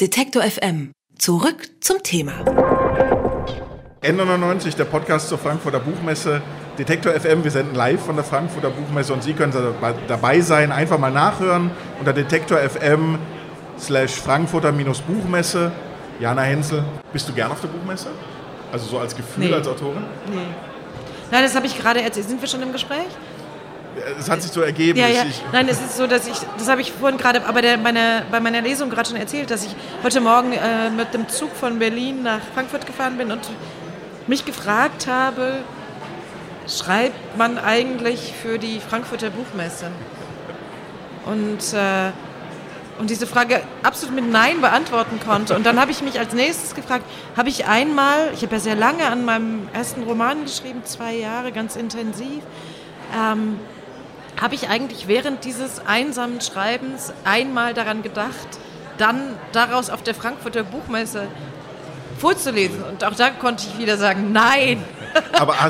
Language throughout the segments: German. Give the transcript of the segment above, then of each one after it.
Detektor FM. Zurück zum Thema. N99, der Podcast zur Frankfurter Buchmesse. Detektor FM, wir senden live von der Frankfurter Buchmesse und Sie können dabei sein. Einfach mal nachhören unter Detektor FM slash Frankfurter Buchmesse. Jana Hensel, bist du gern auf der Buchmesse? Also so als Gefühl, nee. als Autorin? Nee. Nein, das habe ich gerade erzählt. Sind wir schon im Gespräch? Es hat sich so ergeben. Ja, ja. Nein, es ist so, dass ich, das habe ich vorhin gerade aber der, meine, bei meiner Lesung gerade schon erzählt, dass ich heute Morgen äh, mit dem Zug von Berlin nach Frankfurt gefahren bin und mich gefragt habe, schreibt man eigentlich für die Frankfurter Buchmesse? Und, äh, und diese Frage absolut mit Nein beantworten konnte. Und dann habe ich mich als nächstes gefragt, habe ich einmal, ich habe ja sehr lange an meinem ersten Roman geschrieben, zwei Jahre, ganz intensiv, ähm, habe ich eigentlich während dieses einsamen Schreibens einmal daran gedacht, dann daraus auf der Frankfurter Buchmesse vorzulesen. Und auch da konnte ich wieder sagen, nein.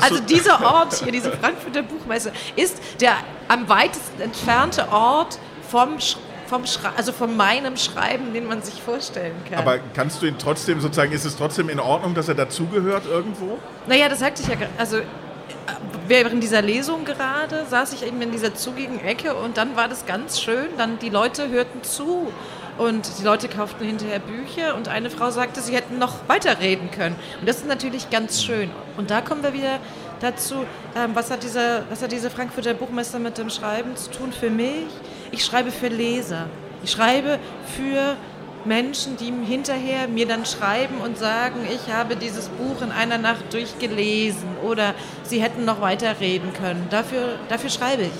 also dieser Ort hier, diese Frankfurter Buchmesse, ist der am weitesten entfernte Ort vom vom also von meinem Schreiben, den man sich vorstellen kann. Aber kannst du ihn trotzdem sozusagen, ist es trotzdem in Ordnung, dass er dazugehört irgendwo? Naja, das sagte ich ja, also während dieser Lesung gerade saß ich eben in dieser zugigen Ecke und dann war das ganz schön. Dann die Leute hörten zu und die Leute kauften hinterher Bücher und eine Frau sagte, sie hätten noch weiterreden können. Und das ist natürlich ganz schön. Und da kommen wir wieder dazu, ähm, was, hat dieser, was hat diese Frankfurter Buchmeister mit dem Schreiben zu tun für mich? Ich schreibe für Leser. Ich schreibe für Menschen, die hinterher mir dann schreiben und sagen, ich habe dieses Buch in einer Nacht durchgelesen oder sie hätten noch weiter reden können. Dafür, dafür schreibe ich.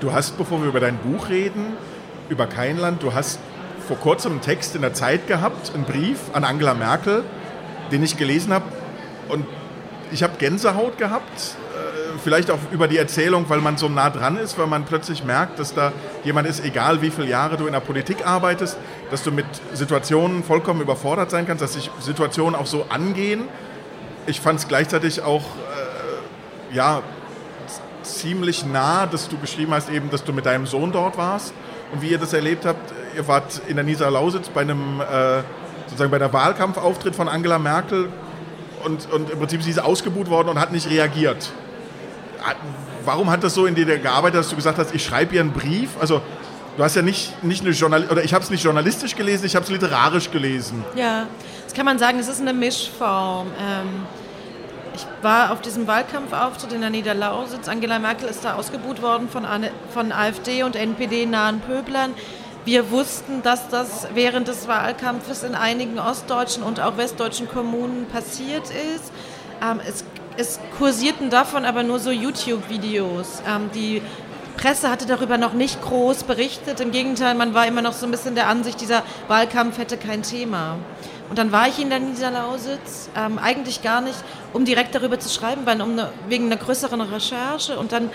Du hast, bevor wir über dein Buch reden, über kein Land, du hast vor kurzem einen Text in der Zeit gehabt, einen Brief an Angela Merkel, den ich gelesen habe und ich habe Gänsehaut gehabt vielleicht auch über die Erzählung, weil man so nah dran ist, weil man plötzlich merkt, dass da jemand ist, egal wie viele Jahre du in der Politik arbeitest, dass du mit Situationen vollkommen überfordert sein kannst, dass sich Situationen auch so angehen. Ich fand es gleichzeitig auch äh, ja, ziemlich nah, dass du geschrieben hast, eben, dass du mit deinem Sohn dort warst und wie ihr das erlebt habt. Ihr wart in der Niederlausitz bei einem äh, sozusagen bei der Wahlkampfauftritt von Angela Merkel und, und im Prinzip sie ist ausgebuht worden und hat nicht reagiert warum hat das so in dir gearbeitet, dass du gesagt hast, ich schreibe ihr einen Brief? Also du hast ja nicht, nicht eine Journal oder ich habe es nicht journalistisch gelesen, ich habe es literarisch gelesen. Ja, das kann man sagen, es ist eine Mischform. Ähm, ich war auf diesem Wahlkampfauftritt in der Niederlausitz. Angela Merkel ist da ausgebuht worden von, von AfD und NPD-nahen Pöblern. Wir wussten, dass das während des Wahlkampfes in einigen ostdeutschen und auch westdeutschen Kommunen passiert ist. Ähm, es es kursierten davon aber nur so YouTube-Videos. Ähm, die Presse hatte darüber noch nicht groß berichtet. Im Gegenteil, man war immer noch so ein bisschen der Ansicht, dieser Wahlkampf hätte kein Thema. Und dann war ich in der Niederlausitz, ähm, eigentlich gar nicht, um direkt darüber zu schreiben, sondern um eine, wegen einer größeren Recherche. Und dann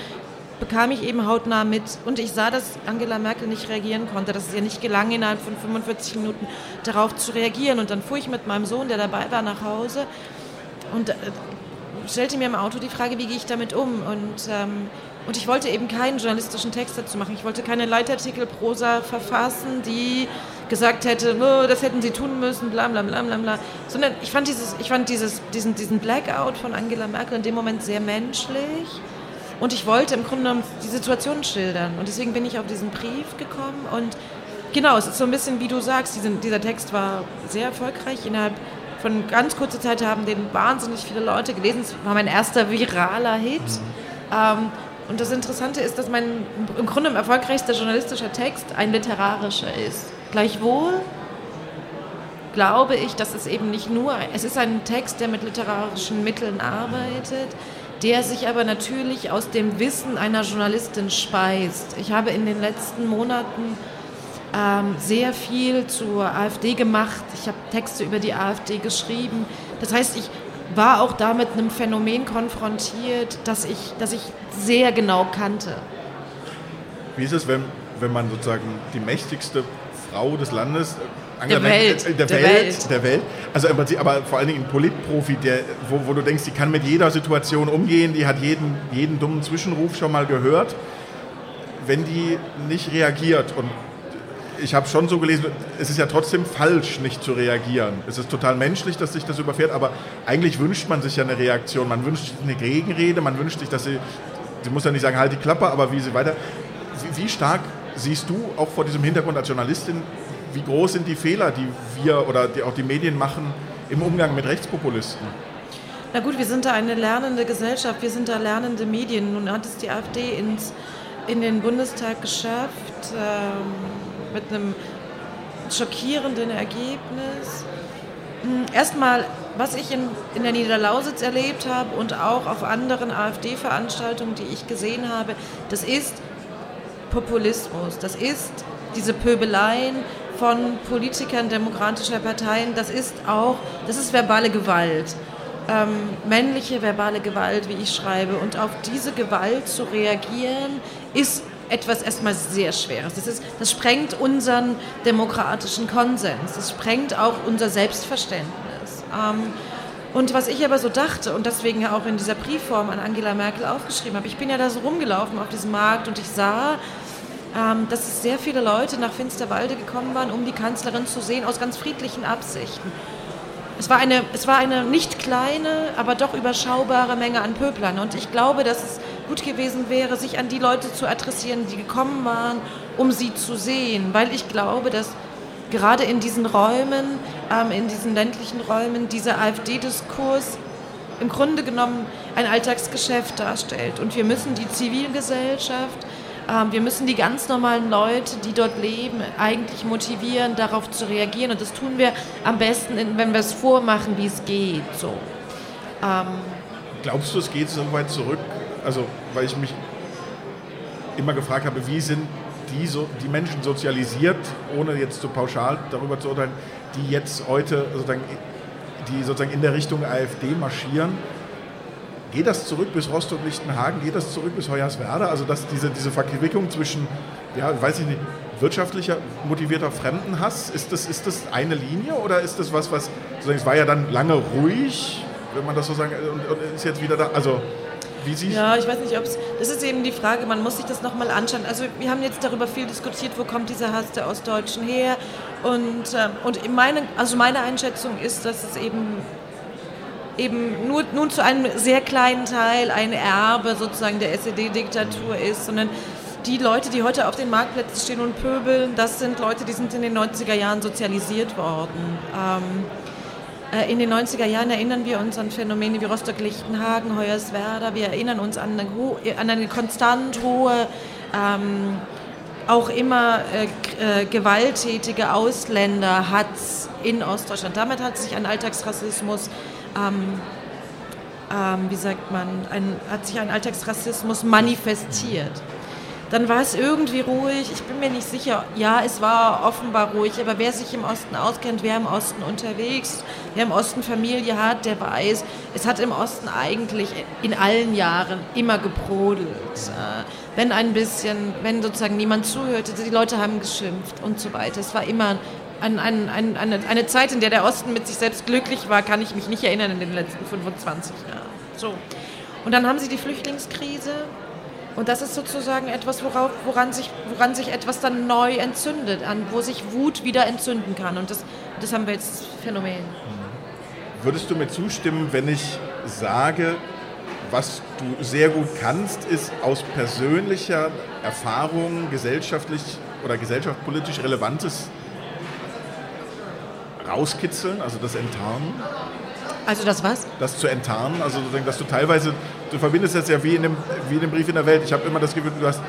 bekam ich eben hautnah mit. Und ich sah, dass Angela Merkel nicht reagieren konnte, dass es ihr nicht gelang, innerhalb von 45 Minuten darauf zu reagieren. Und dann fuhr ich mit meinem Sohn, der dabei war, nach Hause. Und äh, stellte mir im Auto die Frage, wie gehe ich damit um? Und, ähm, und ich wollte eben keinen journalistischen Text dazu machen. Ich wollte keine Leitartikel, Prosa verfassen, die gesagt hätte, oh, das hätten sie tun müssen, bla bla bla bla bla. Sondern ich fand, dieses, ich fand dieses, diesen, diesen Blackout von Angela Merkel in dem Moment sehr menschlich. Und ich wollte im Grunde genommen die Situation schildern. Und deswegen bin ich auf diesen Brief gekommen. Und genau, es ist so ein bisschen, wie du sagst, diesen, dieser Text war sehr erfolgreich. Innerhalb von ganz kurzer Zeit haben den wahnsinnig viele Leute gelesen. Es war mein erster viraler Hit. Mhm. Ähm, und das Interessante ist, dass mein im Grunde ein erfolgreichster journalistischer Text ein literarischer ist. Gleichwohl glaube ich, dass es eben nicht nur, es ist ein Text, der mit literarischen Mitteln arbeitet, der sich aber natürlich aus dem Wissen einer Journalistin speist. Ich habe in den letzten Monaten ähm, sehr viel zur AfD gemacht. Ich habe Texte über die AfD geschrieben. Das heißt, ich war auch da mit einem Phänomen konfrontiert, das ich, das ich sehr genau kannte. Wie ist es, wenn, wenn man sozusagen die mächtigste Frau des Landes der Welt. Äh, der, der, Welt, Welt, der Welt. Also im Prinzip, aber vor allen Dingen ein Politprofi, der, wo, wo du denkst, die kann mit jeder Situation umgehen, die hat jeden, jeden dummen Zwischenruf schon mal gehört. Wenn die nicht reagiert und ich habe schon so gelesen, es ist ja trotzdem falsch, nicht zu reagieren. Es ist total menschlich, dass sich das überfährt, aber eigentlich wünscht man sich ja eine Reaktion. Man wünscht sich eine Gegenrede, man wünscht sich, dass sie, sie muss ja nicht sagen, halt die Klappe, aber wie sie weiter. Wie, wie stark siehst du auch vor diesem Hintergrund als Journalistin, wie groß sind die Fehler, die wir oder die auch die Medien machen im Umgang mit Rechtspopulisten? Na gut, wir sind da eine lernende Gesellschaft, wir sind da lernende Medien. Nun hat es die AfD ins, in den Bundestag geschafft ähm, mit einem schockierenden Ergebnis. Hm, erstmal, was ich in, in der Niederlausitz erlebt habe und auch auf anderen AfD-Veranstaltungen, die ich gesehen habe, das ist Populismus, das ist diese Pöbeleien von Politikern demokratischer Parteien, das ist auch, das ist verbale Gewalt ähm, männliche verbale Gewalt, wie ich schreibe. Und auf diese Gewalt zu reagieren, ist etwas erstmal sehr Schweres. Das, ist, das sprengt unseren demokratischen Konsens. Das sprengt auch unser Selbstverständnis. Ähm, und was ich aber so dachte und deswegen ja auch in dieser Briefform an Angela Merkel aufgeschrieben habe, ich bin ja da so rumgelaufen auf diesem Markt und ich sah, ähm, dass sehr viele Leute nach Finsterwalde gekommen waren, um die Kanzlerin zu sehen, aus ganz friedlichen Absichten. Es war, eine, es war eine nicht kleine, aber doch überschaubare Menge an Pöblern. Und ich glaube, dass es gut gewesen wäre, sich an die Leute zu adressieren, die gekommen waren, um sie zu sehen. Weil ich glaube, dass gerade in diesen Räumen, ähm, in diesen ländlichen Räumen, dieser AfD-Diskurs im Grunde genommen ein Alltagsgeschäft darstellt. Und wir müssen die Zivilgesellschaft ähm, wir müssen die ganz normalen Leute, die dort leben, eigentlich motivieren, darauf zu reagieren. Und das tun wir am besten, wenn wir es vormachen, wie es geht. So. Ähm Glaubst du, es geht so weit zurück? Also, weil ich mich immer gefragt habe, wie sind die, so, die Menschen sozialisiert, ohne jetzt so pauschal darüber zu urteilen, die jetzt heute sozusagen, die sozusagen in der Richtung AfD marschieren Geht das zurück bis Rostock-Lichtenhagen? Geht das zurück bis Hoyerswerda? Also dass diese, diese Verquickung zwischen, ja, weiß ich nicht, wirtschaftlicher motivierter Fremdenhass, ist das, ist das eine Linie oder ist das was, was, es war ja dann lange ruhig, wenn man das so sagen, und, und ist jetzt wieder da, also wie Sie Ja, ich weiß nicht, ob es. Das ist eben die Frage, man muss sich das nochmal anschauen. Also, wir haben jetzt darüber viel diskutiert, wo kommt dieser Hass der Ostdeutschen her. Und, äh, und meine, also meine Einschätzung ist, dass es eben eben nur, nun zu einem sehr kleinen Teil ein Erbe sozusagen der SED-Diktatur ist, sondern die Leute, die heute auf den Marktplätzen stehen und pöbeln, das sind Leute, die sind in den 90er Jahren sozialisiert worden. Ähm, äh, in den 90er Jahren erinnern wir uns an Phänomene wie Rostock-Lichtenhagen, Hoyerswerda. Wir erinnern uns an eine, an eine konstant hohe, ähm, auch immer äh, äh, gewalttätige Ausländerhatz in Ostdeutschland. Damit hat sich ein Alltagsrassismus ähm, ähm, wie sagt man, ein, hat sich ein Alltagsrassismus manifestiert. Dann war es irgendwie ruhig. Ich bin mir nicht sicher. Ja, es war offenbar ruhig. Aber wer sich im Osten auskennt, wer im Osten unterwegs, wer im Osten Familie hat, der weiß, es hat im Osten eigentlich in allen Jahren immer gebrodelt. Äh, wenn ein bisschen, wenn sozusagen niemand zuhörte, die Leute haben geschimpft und so weiter. Es war immer an, an, an, eine, eine Zeit, in der der Osten mit sich selbst glücklich war, kann ich mich nicht erinnern in den letzten 25 Jahren. So. Und dann haben sie die Flüchtlingskrise und das ist sozusagen etwas, worauf, woran, sich, woran sich etwas dann neu entzündet, an, wo sich Wut wieder entzünden kann. Und das, das haben wir jetzt Phänomen. Würdest du mir zustimmen, wenn ich sage, was du sehr gut kannst, ist aus persönlicher Erfahrung gesellschaftlich oder gesellschaftspolitisch Relevantes rauskitzeln, also das Enttarnen. Also das was? Das zu enttarnen, also dass du teilweise, du verbindest das ja wie in dem, wie in dem Brief in der Welt. Ich habe immer das Gefühl, du hast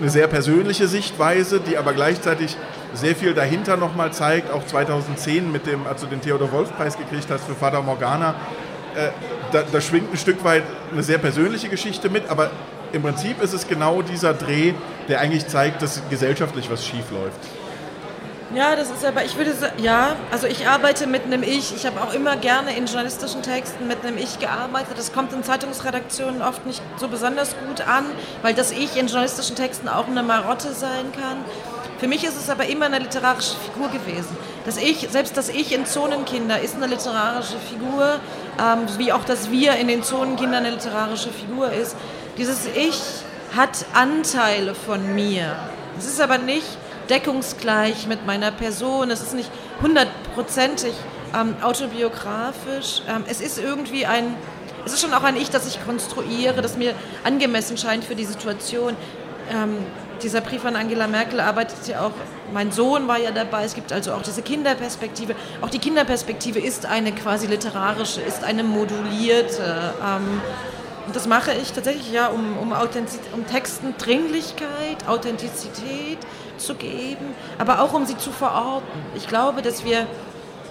eine, sehr persönliche Sichtweise, die aber gleichzeitig sehr viel dahinter nochmal zeigt. Auch 2010 mit dem, als du den Theodor Wolf Preis gekriegt hast für Fata Morgana, äh, da, da schwingt ein Stück weit eine sehr persönliche Geschichte mit, aber im Prinzip ist es genau dieser Dreh, der eigentlich zeigt, dass gesellschaftlich was schief läuft. Ja, das ist aber, ich würde sagen, ja, also ich arbeite mit einem Ich. Ich habe auch immer gerne in journalistischen Texten mit einem Ich gearbeitet. Das kommt in Zeitungsredaktionen oft nicht so besonders gut an, weil das Ich in journalistischen Texten auch eine Marotte sein kann. Für mich ist es aber immer eine literarische Figur gewesen. Das Ich, selbst das Ich in Zonenkinder ist eine literarische Figur, ähm, wie auch das Wir in den Zonenkindern eine literarische Figur ist. Dieses Ich hat Anteile von mir. Es ist aber nicht deckungsgleich mit meiner Person. Es ist nicht hundertprozentig ähm, autobiografisch. Ähm, es ist irgendwie ein, es ist schon auch ein Ich, das ich konstruiere, das mir angemessen scheint für die Situation. Ähm, dieser Brief an Angela Merkel arbeitet ja auch, mein Sohn war ja dabei, es gibt also auch diese Kinderperspektive. Auch die Kinderperspektive ist eine quasi literarische, ist eine modulierte. Ähm, und das mache ich tatsächlich ja, um, um, um Texten Dringlichkeit, Authentizität zu geben, aber auch um sie zu verorten. Ich glaube, dass wir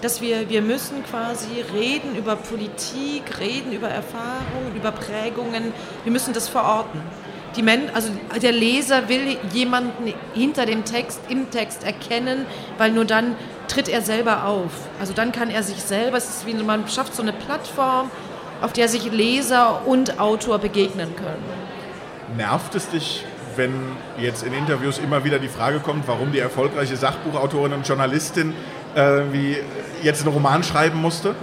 dass wir, wir müssen quasi reden über Politik, reden über Erfahrungen, über Prägungen. Wir müssen das verorten. Die Men also der Leser will jemanden hinter dem Text, im Text erkennen, weil nur dann tritt er selber auf. Also dann kann er sich selber, es ist wie man schafft so eine Plattform, auf der sich Leser und Autor begegnen können. Nervt es dich, wenn jetzt in Interviews immer wieder die Frage kommt, warum die erfolgreiche Sachbuchautorin und Journalistin äh, wie jetzt einen Roman schreiben musste?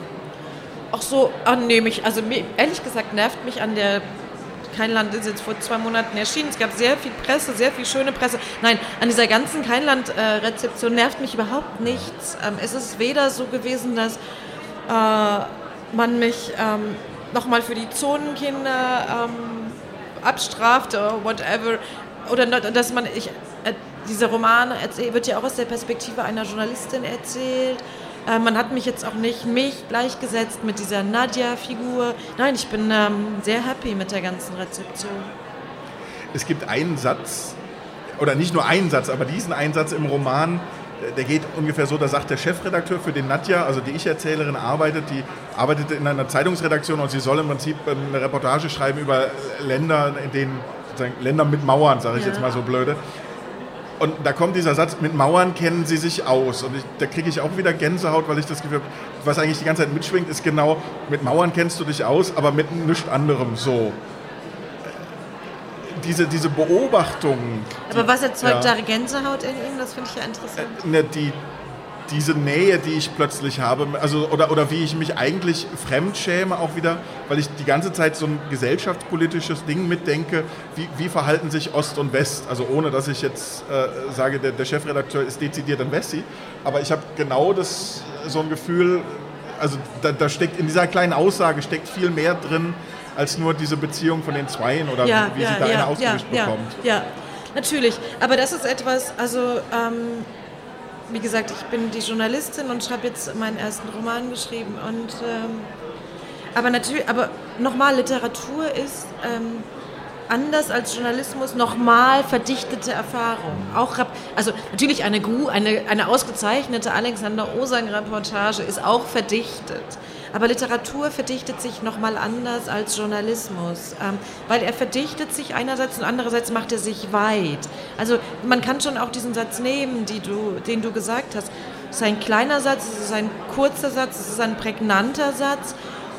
Ach so, annehmlich. Also ehrlich gesagt nervt mich an der Keinland ist jetzt vor zwei Monaten erschienen. Es gab sehr viel Presse, sehr viel schöne Presse. Nein, an dieser ganzen Keinland-Rezeption nervt mich überhaupt nichts. Ähm, es ist weder so gewesen, dass äh, man mich ähm, nochmal für die Zonenkinder ähm, abstraft oder whatever. Oder dass man, ich, äh, dieser Roman wird ja auch aus der Perspektive einer Journalistin erzählt. Äh, man hat mich jetzt auch nicht mich gleichgesetzt mit dieser Nadja-Figur. Nein, ich bin ähm, sehr happy mit der ganzen Rezeption. Es gibt einen Satz, oder nicht nur einen Satz, aber diesen einen Satz im Roman, der geht ungefähr so, da sagt der Chefredakteur, für den Nadja, also die Ich-Erzählerin arbeitet, die arbeitet in einer Zeitungsredaktion und sie soll im Prinzip eine Reportage schreiben über Länder, in denen, Länder mit Mauern, sage ich ja. jetzt mal so blöde. Und da kommt dieser Satz, mit Mauern kennen sie sich aus. Und ich, da kriege ich auch wieder Gänsehaut, weil ich das Gefühl habe, was eigentlich die ganze Zeit mitschwingt, ist genau, mit Mauern kennst du dich aus, aber mit nichts anderem so. Diese, diese Beobachtung. Aber was erzeugt ja, da Gänsehaut in ihm? Das finde ich ja interessant. Äh, ne, die, diese Nähe, die ich plötzlich habe, also oder, oder wie ich mich eigentlich fremdschäme auch wieder, weil ich die ganze Zeit so ein gesellschaftspolitisches Ding mitdenke, wie, wie verhalten sich Ost und West, also ohne dass ich jetzt äh, sage, der, der, Chefredakteur ist dezidiert ein Wessi, aber ich habe genau das, so ein Gefühl, also da, da, steckt in dieser kleinen Aussage steckt viel mehr drin, als nur diese Beziehung von den Zweien oder ja, wie ja, sie da ja, eine ausgewischt bekommt. Ja, natürlich, aber das ist etwas, also ähm wie gesagt, ich bin die Journalistin und habe jetzt meinen ersten Roman geschrieben. Und, ähm, aber natürlich, aber nochmal, Literatur ist ähm, anders als Journalismus nochmal verdichtete Erfahrung. Auch, also natürlich eine, eine, eine ausgezeichnete Alexander Osang-Reportage ist auch verdichtet. Aber Literatur verdichtet sich nochmal anders als Journalismus, ähm, weil er verdichtet sich einerseits und andererseits macht er sich weit. Also man kann schon auch diesen Satz nehmen, du, den du gesagt hast. Es ist ein kleiner Satz, es ist ein kurzer Satz, es ist ein prägnanter Satz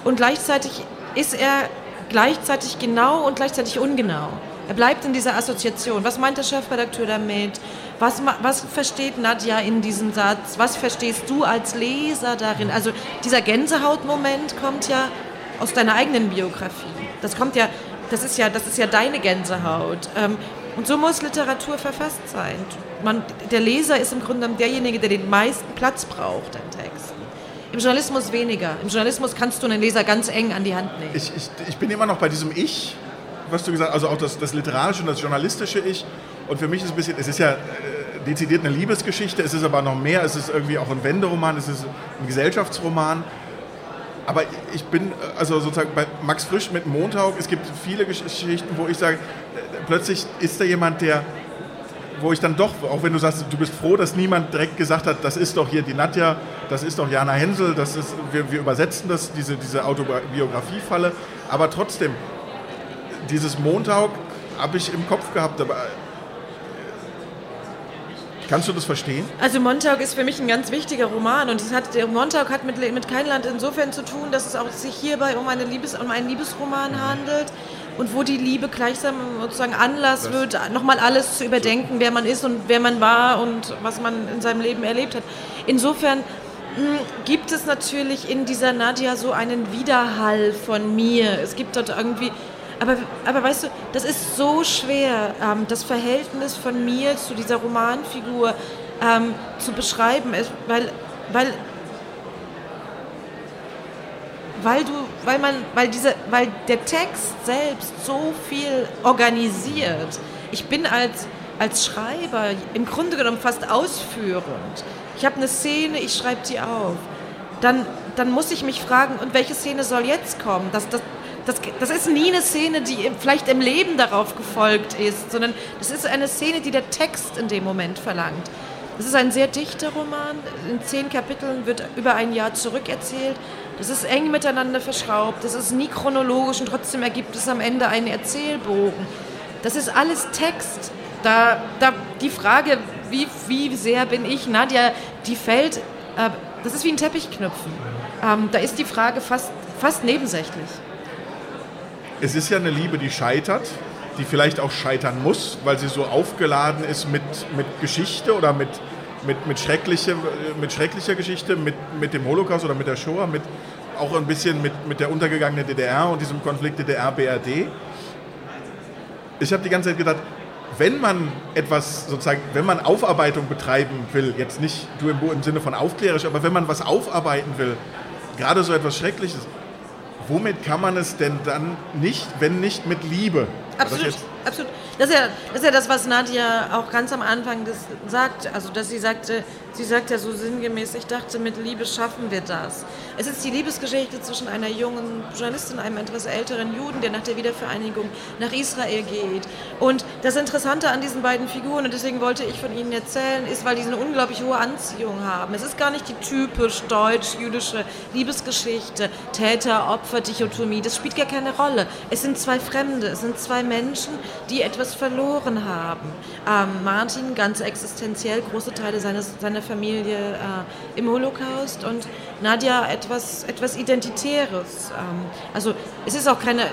und gleichzeitig ist er gleichzeitig genau und gleichzeitig ungenau. Er bleibt in dieser Assoziation. Was meint der Chefredakteur damit? Was, was versteht Nadja in diesem Satz? Was verstehst du als Leser darin? Also dieser Gänsehautmoment kommt ja aus deiner eigenen Biografie. Das kommt ja, das ist ja, das ist ja deine Gänsehaut. Ähm, und so muss Literatur verfasst sein. Man, der Leser ist im Grunde derjenige, der den meisten Platz braucht in Texten. Im Journalismus weniger. Im Journalismus kannst du einen Leser ganz eng an die Hand nehmen. Ich, ich, ich bin immer noch bei diesem Ich was du gesagt hast, also auch das, das literarische und das journalistische Ich. Und für mich ist es ein bisschen, es ist ja äh, dezidiert eine Liebesgeschichte, es ist aber noch mehr, es ist irgendwie auch ein Wenderoman, es ist ein Gesellschaftsroman. Aber ich bin, also sozusagen bei Max Frisch mit Montag, es gibt viele Geschichten, wo ich sage, äh, plötzlich ist da jemand, der, wo ich dann doch, auch wenn du sagst, du bist froh, dass niemand direkt gesagt hat, das ist doch hier die Nadja, das ist doch Jana Hensel, das ist, wir, wir übersetzen das, diese, diese Autobiografiefalle, aber trotzdem, dieses Montag habe ich im Kopf gehabt, aber Kannst du das verstehen? Also Montag ist für mich ein ganz wichtiger Roman und es hat, Montag hat mit, mit Kein Land insofern zu tun, dass es auch sich hierbei um, eine Liebes, um einen Liebesroman mhm. handelt und wo die Liebe gleichsam sozusagen Anlass das wird, nochmal alles zu überdenken, wer man ist und wer man war und was man in seinem Leben erlebt hat. Insofern mh, hm, gibt es natürlich in dieser Nadja so einen Widerhall von mir. Es gibt dort irgendwie Aber, aber weißt du, das ist so schwer, ähm, das Verhältnis von mir zu dieser Romanfigur ähm, zu beschreiben, weil, weil, weil, du, weil, man, weil, diese, weil der Text selbst so viel organisiert. Ich bin als, als Schreiber im Grunde genommen fast ausführend. Ich habe eine Szene, ich schreibe die auf. Dann, dann muss ich mich fragen, und welche Szene soll jetzt kommen? Das, das, das, das ist nie eine Szene, die vielleicht im Leben darauf gefolgt ist, sondern das ist eine Szene, die der Text in dem Moment verlangt. Es ist ein sehr dichter Roman. In zehn Kapiteln wird über ein Jahr zurückerzählt. Das ist eng miteinander verschraubt. Das ist nie chronologisch und trotzdem ergibt es am Ende einen Erzählbogen. Das ist alles Text. Da, da die Frage, wie, wie sehr bin ich Nadja, die fällt, äh, das ist wie ein Teppichknüpfen. Ähm, da ist die Frage fast, fast nebensächlich es ist ja eine Liebe, die scheitert, die vielleicht auch scheitern muss, weil sie so aufgeladen ist mit, mit Geschichte oder mit, mit, mit, schreckliche, mit schrecklicher Geschichte, mit, mit dem Holocaust oder mit der Shoah, mit, auch ein bisschen mit, mit der untergegangenen DDR und diesem Konflikt DDR-BRD. Ich habe die ganze Zeit gedacht, wenn man etwas sozusagen, wenn man Aufarbeitung betreiben will, jetzt nicht du im, Sinne von aufklärisch, aber wenn man was aufarbeiten will, gerade so etwas Schreckliches, womit kann man es denn dann nicht, wenn nicht mit Liebe? Absolut, absolut. Das ist, ja, das ist ja das, was Nadja auch ganz am Anfang sagt. Also, dass sie sagte, sie sagt ja so sinngemäß, ich dachte, mit Liebe schaffen wir das. Es ist die Liebesgeschichte zwischen einer jungen Journalistin, einem etwas älteren Juden, der nach der Wiedervereinigung nach Israel geht. Und das Interessante an diesen beiden Figuren, und deswegen wollte ich von ihnen erzählen, ist, weil die eine unglaublich hohe Anziehung haben. Es ist gar nicht die typisch deutsch-jüdische Liebesgeschichte, Täter-Opfer-Dichotomie. Das spielt gar keine Rolle. Es sind zwei Fremde, es sind zwei Menschen, die etwas verloren haben. Ähm, Martin ganz existenziell, große Teile seines, seiner Familie äh, im Holocaust und Nadja etwas, etwas Identitäres. Ähm, also es ist auch keine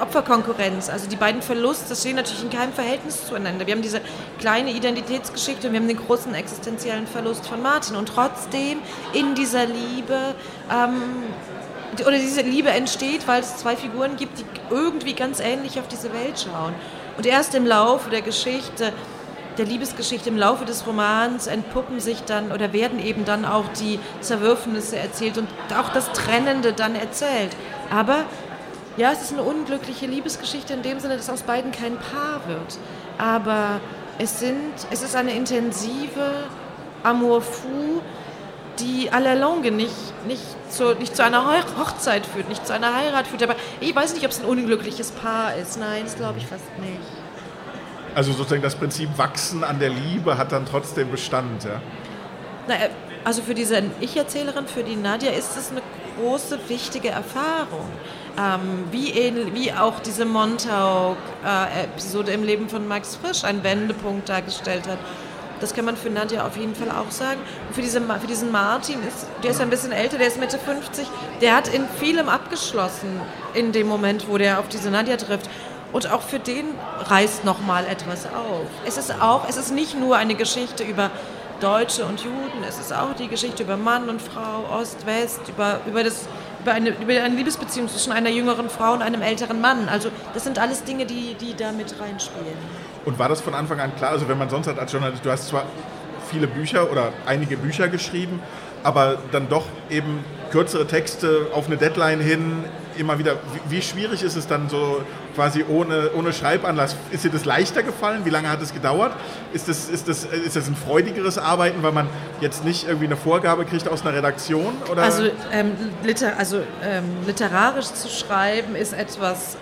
Opferkonkurrenz. Also die beiden Verluste stehen natürlich in keinem Verhältnis zueinander. Wir haben diese kleine Identitätsgeschichte und wir haben den großen existenziellen Verlust von Martin. Und trotzdem in dieser Liebe ähm, oder diese Liebe entsteht, weil es zwei Figuren gibt, die irgendwie ganz ähnlich auf diese Welt schauen. Und erst im Laufe der Geschichte, der Liebesgeschichte, im Laufe des Romans entpuppen sich dann oder werden eben dann auch die Zerwürfnisse erzählt und auch das Trennende dann erzählt. Aber ja, es ist eine unglückliche Liebesgeschichte in dem Sinne, dass aus beiden kein Paar wird. Aber es, sind, es ist eine intensive Amour fou, die à la longue nicht, nicht, zu, nicht zu einer Hochzeit führt, nicht zu einer Heirat führt. Aber ich weiß nicht, ob es ein unglückliches Paar ist. Nein, das glaube ich fast nicht. Also sozusagen das Prinzip Wachsen an der Liebe hat dann trotzdem Bestand, ja? Na, äh, also für diese Ich-Erzählerin, für die Nadja, ist es eine große, wichtige Erfahrung. Ähm, wie, wie auch diese Montauk-Episode äh, im Leben von Max Frisch einen Wendepunkt dargestellt hat das kann man für Nadja auf jeden Fall auch sagen. Für, diese, für diesen Martin, ist, der ist ein bisschen älter, der ist Mitte 50, der hat in vielem abgeschlossen in dem Moment, wo der auf diese Nadja trifft. Und auch für den reißt nochmal etwas auf. Es ist auch, es ist nicht nur eine Geschichte über Deutsche und Juden, es ist auch die Geschichte über Mann und Frau, Ost, West, über, über, das, über, eine, über eine Liebesbeziehung zwischen einer jüngeren Frau und einem älteren Mann. Also das sind alles Dinge, die, die da mit reinspielen. Und war das von Anfang an klar? Also wenn man sonst hat als Journalist, du hast zwar viele Bücher oder einige Bücher geschrieben, aber dann doch eben kürzere Texte auf eine Deadline hin, immer wieder. Wie, wie, schwierig ist es dann so quasi ohne, ohne Schreibanlass? Ist dir das leichter gefallen? Wie lange hat es gedauert? Ist das, ist, das, ist das ein freudigeres Arbeiten, weil man jetzt nicht irgendwie eine Vorgabe kriegt aus einer Redaktion? Oder? Also, ähm, liter, also ähm, literarisch zu schreiben ist etwas,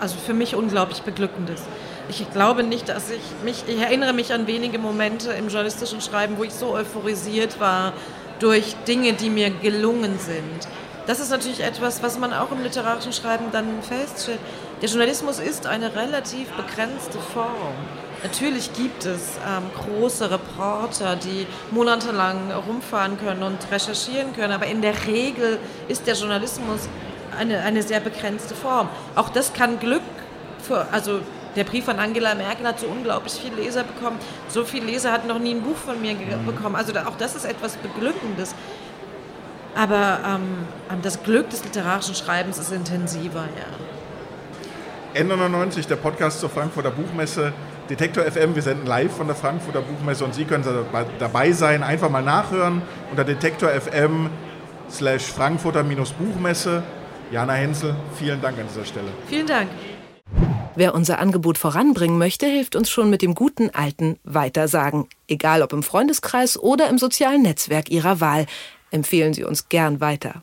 also für mich unglaublich beglückendes ich glaube nicht, dass ich mich, ich erinnere mich an wenige Momente im journalistischen Schreiben, wo ich so euphorisiert war durch Dinge, die mir gelungen sind. Das ist natürlich etwas, was man auch im literarischen Schreiben dann feststellt. Der Journalismus ist eine relativ begrenzte Form. Natürlich gibt es ähm, große Reporter, die monatelang rumfahren können und recherchieren können, aber in der Regel ist der Journalismus eine, eine sehr begrenzte Form. Auch das kann Glück für, also der Brief von Angela Merkel hat so unglaublich viele Leser bekommen. So viele Leser hatten noch nie ein Buch von mir mhm. bekommen. Also auch das ist etwas Beglückendes. Aber ähm, das Glück des literarischen Schreibens ist intensiver, ja. N99, der Podcast zur Frankfurter Buchmesse. Detektor FM, wir senden live von der Frankfurter Buchmesse und Sie können dabei sein. Einfach mal nachhören unter Detektor FM slash Frankfurter Buchmesse. Jana Hensel, vielen Dank an dieser Stelle. Vielen Dank. Wer unser Angebot voranbringen möchte, hilft uns schon mit dem guten alten Weitersagen. Egal ob im Freundeskreis oder im sozialen Netzwerk Ihrer Wahl. Empfehlen Sie uns gern weiter.